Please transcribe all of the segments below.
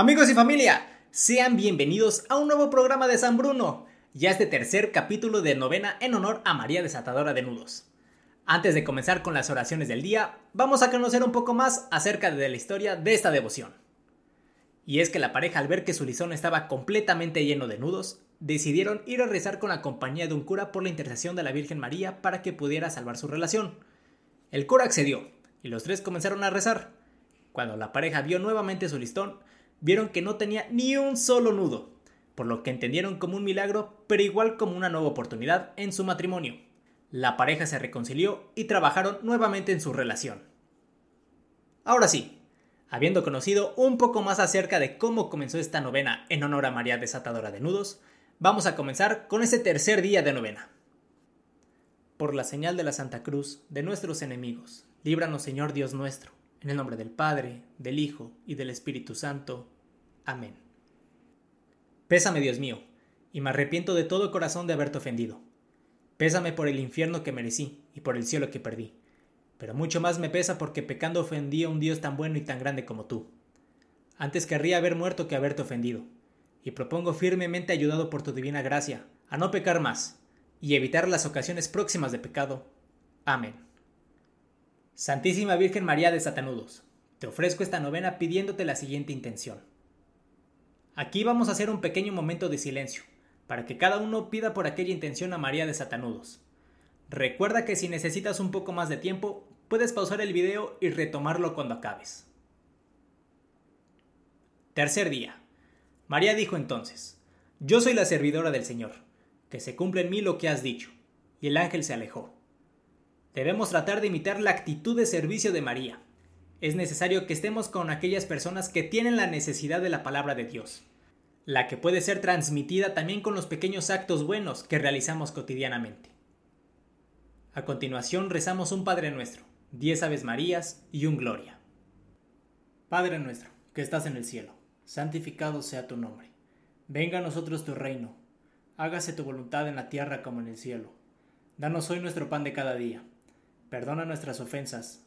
Amigos y familia, sean bienvenidos a un nuevo programa de San Bruno, ya este tercer capítulo de novena en honor a María Desatadora de Nudos. Antes de comenzar con las oraciones del día, vamos a conocer un poco más acerca de la historia de esta devoción. Y es que la pareja al ver que su lizón estaba completamente lleno de nudos, decidieron ir a rezar con la compañía de un cura por la intercesión de la Virgen María para que pudiera salvar su relación. El cura accedió, y los tres comenzaron a rezar. Cuando la pareja vio nuevamente su listón, vieron que no tenía ni un solo nudo, por lo que entendieron como un milagro, pero igual como una nueva oportunidad en su matrimonio. La pareja se reconcilió y trabajaron nuevamente en su relación. Ahora sí, habiendo conocido un poco más acerca de cómo comenzó esta novena en honor a María Desatadora de Nudos, vamos a comenzar con ese tercer día de novena. Por la señal de la Santa Cruz de nuestros enemigos, líbranos Señor Dios nuestro en el nombre del Padre, del Hijo y del Espíritu Santo. Amén. Pésame, Dios mío, y me arrepiento de todo corazón de haberte ofendido. Pésame por el infierno que merecí y por el cielo que perdí. Pero mucho más me pesa porque pecando ofendí a un Dios tan bueno y tan grande como tú. Antes querría haber muerto que haberte ofendido, y propongo firmemente ayudado por tu divina gracia a no pecar más y evitar las ocasiones próximas de pecado. Amén. Santísima Virgen María de Satanudos, te ofrezco esta novena pidiéndote la siguiente intención. Aquí vamos a hacer un pequeño momento de silencio, para que cada uno pida por aquella intención a María de Satanudos. Recuerda que si necesitas un poco más de tiempo, puedes pausar el video y retomarlo cuando acabes. Tercer día. María dijo entonces, Yo soy la servidora del Señor, que se cumple en mí lo que has dicho. Y el ángel se alejó. Debemos tratar de imitar la actitud de servicio de María. Es necesario que estemos con aquellas personas que tienen la necesidad de la palabra de Dios, la que puede ser transmitida también con los pequeños actos buenos que realizamos cotidianamente. A continuación rezamos un Padre nuestro, diez Aves Marías y un Gloria. Padre nuestro, que estás en el cielo, santificado sea tu nombre. Venga a nosotros tu reino, hágase tu voluntad en la tierra como en el cielo. Danos hoy nuestro pan de cada día Perdona nuestras ofensas,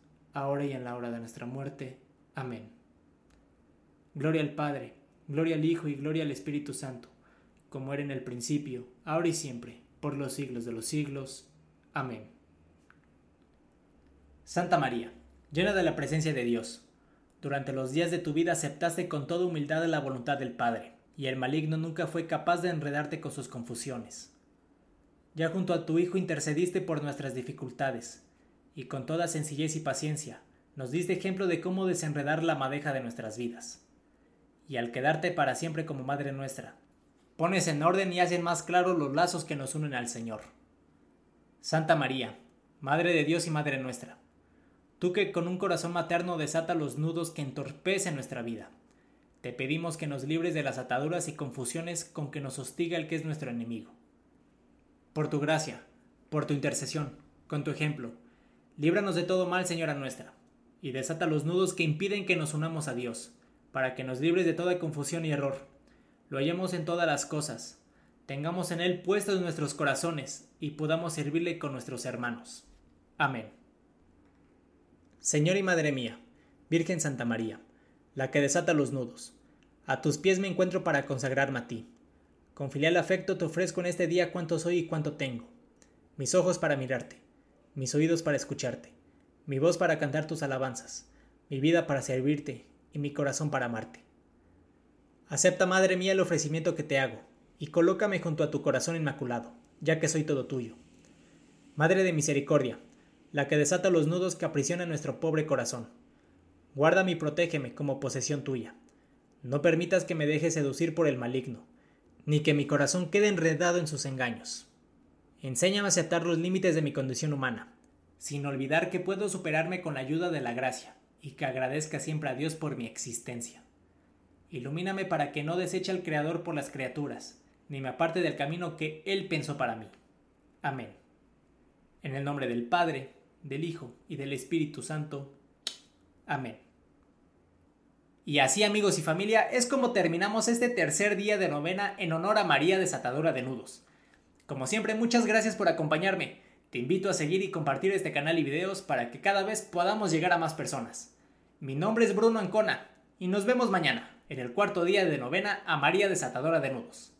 ahora y en la hora de nuestra muerte. Amén. Gloria al Padre, gloria al Hijo y gloria al Espíritu Santo, como era en el principio, ahora y siempre, por los siglos de los siglos. Amén. Santa María, llena de la presencia de Dios, durante los días de tu vida aceptaste con toda humildad la voluntad del Padre, y el maligno nunca fue capaz de enredarte con sus confusiones. Ya junto a tu Hijo intercediste por nuestras dificultades, y con toda sencillez y paciencia nos diste ejemplo de cómo desenredar la madeja de nuestras vidas y al quedarte para siempre como Madre nuestra, pones en orden y haces más claros los lazos que nos unen al Señor. Santa María, Madre de Dios y Madre nuestra, tú que con un corazón materno desata los nudos que entorpecen nuestra vida, te pedimos que nos libres de las ataduras y confusiones con que nos hostiga el que es nuestro enemigo. Por tu gracia, por tu intercesión, con tu ejemplo, líbranos de todo mal, Señora nuestra, y desata los nudos que impiden que nos unamos a Dios para que nos libres de toda confusión y error. Lo hallemos en todas las cosas, tengamos en Él puestos nuestros corazones y podamos servirle con nuestros hermanos. Amén. Señor y Madre mía, Virgen Santa María, la que desata los nudos, a tus pies me encuentro para consagrarme a ti. Con filial afecto te ofrezco en este día cuánto soy y cuánto tengo. Mis ojos para mirarte, mis oídos para escucharte, mi voz para cantar tus alabanzas, mi vida para servirte y mi corazón para amarte. Acepta, Madre mía, el ofrecimiento que te hago, y colócame junto a tu corazón inmaculado, ya que soy todo tuyo. Madre de misericordia, la que desata los nudos que aprisionan nuestro pobre corazón. Guárdame y protégeme como posesión tuya. No permitas que me deje seducir por el maligno, ni que mi corazón quede enredado en sus engaños. Enséñame a aceptar los límites de mi condición humana, sin olvidar que puedo superarme con la ayuda de la gracia y que agradezca siempre a Dios por mi existencia. Ilumíname para que no deseche al Creador por las criaturas, ni me aparte del camino que Él pensó para mí. Amén. En el nombre del Padre, del Hijo y del Espíritu Santo. Amén. Y así amigos y familia es como terminamos este tercer día de novena en honor a María desatadora de nudos. Como siempre, muchas gracias por acompañarme. Te invito a seguir y compartir este canal y videos para que cada vez podamos llegar a más personas. Mi nombre es Bruno Ancona y nos vemos mañana, en el cuarto día de novena a María Desatadora de Nudos.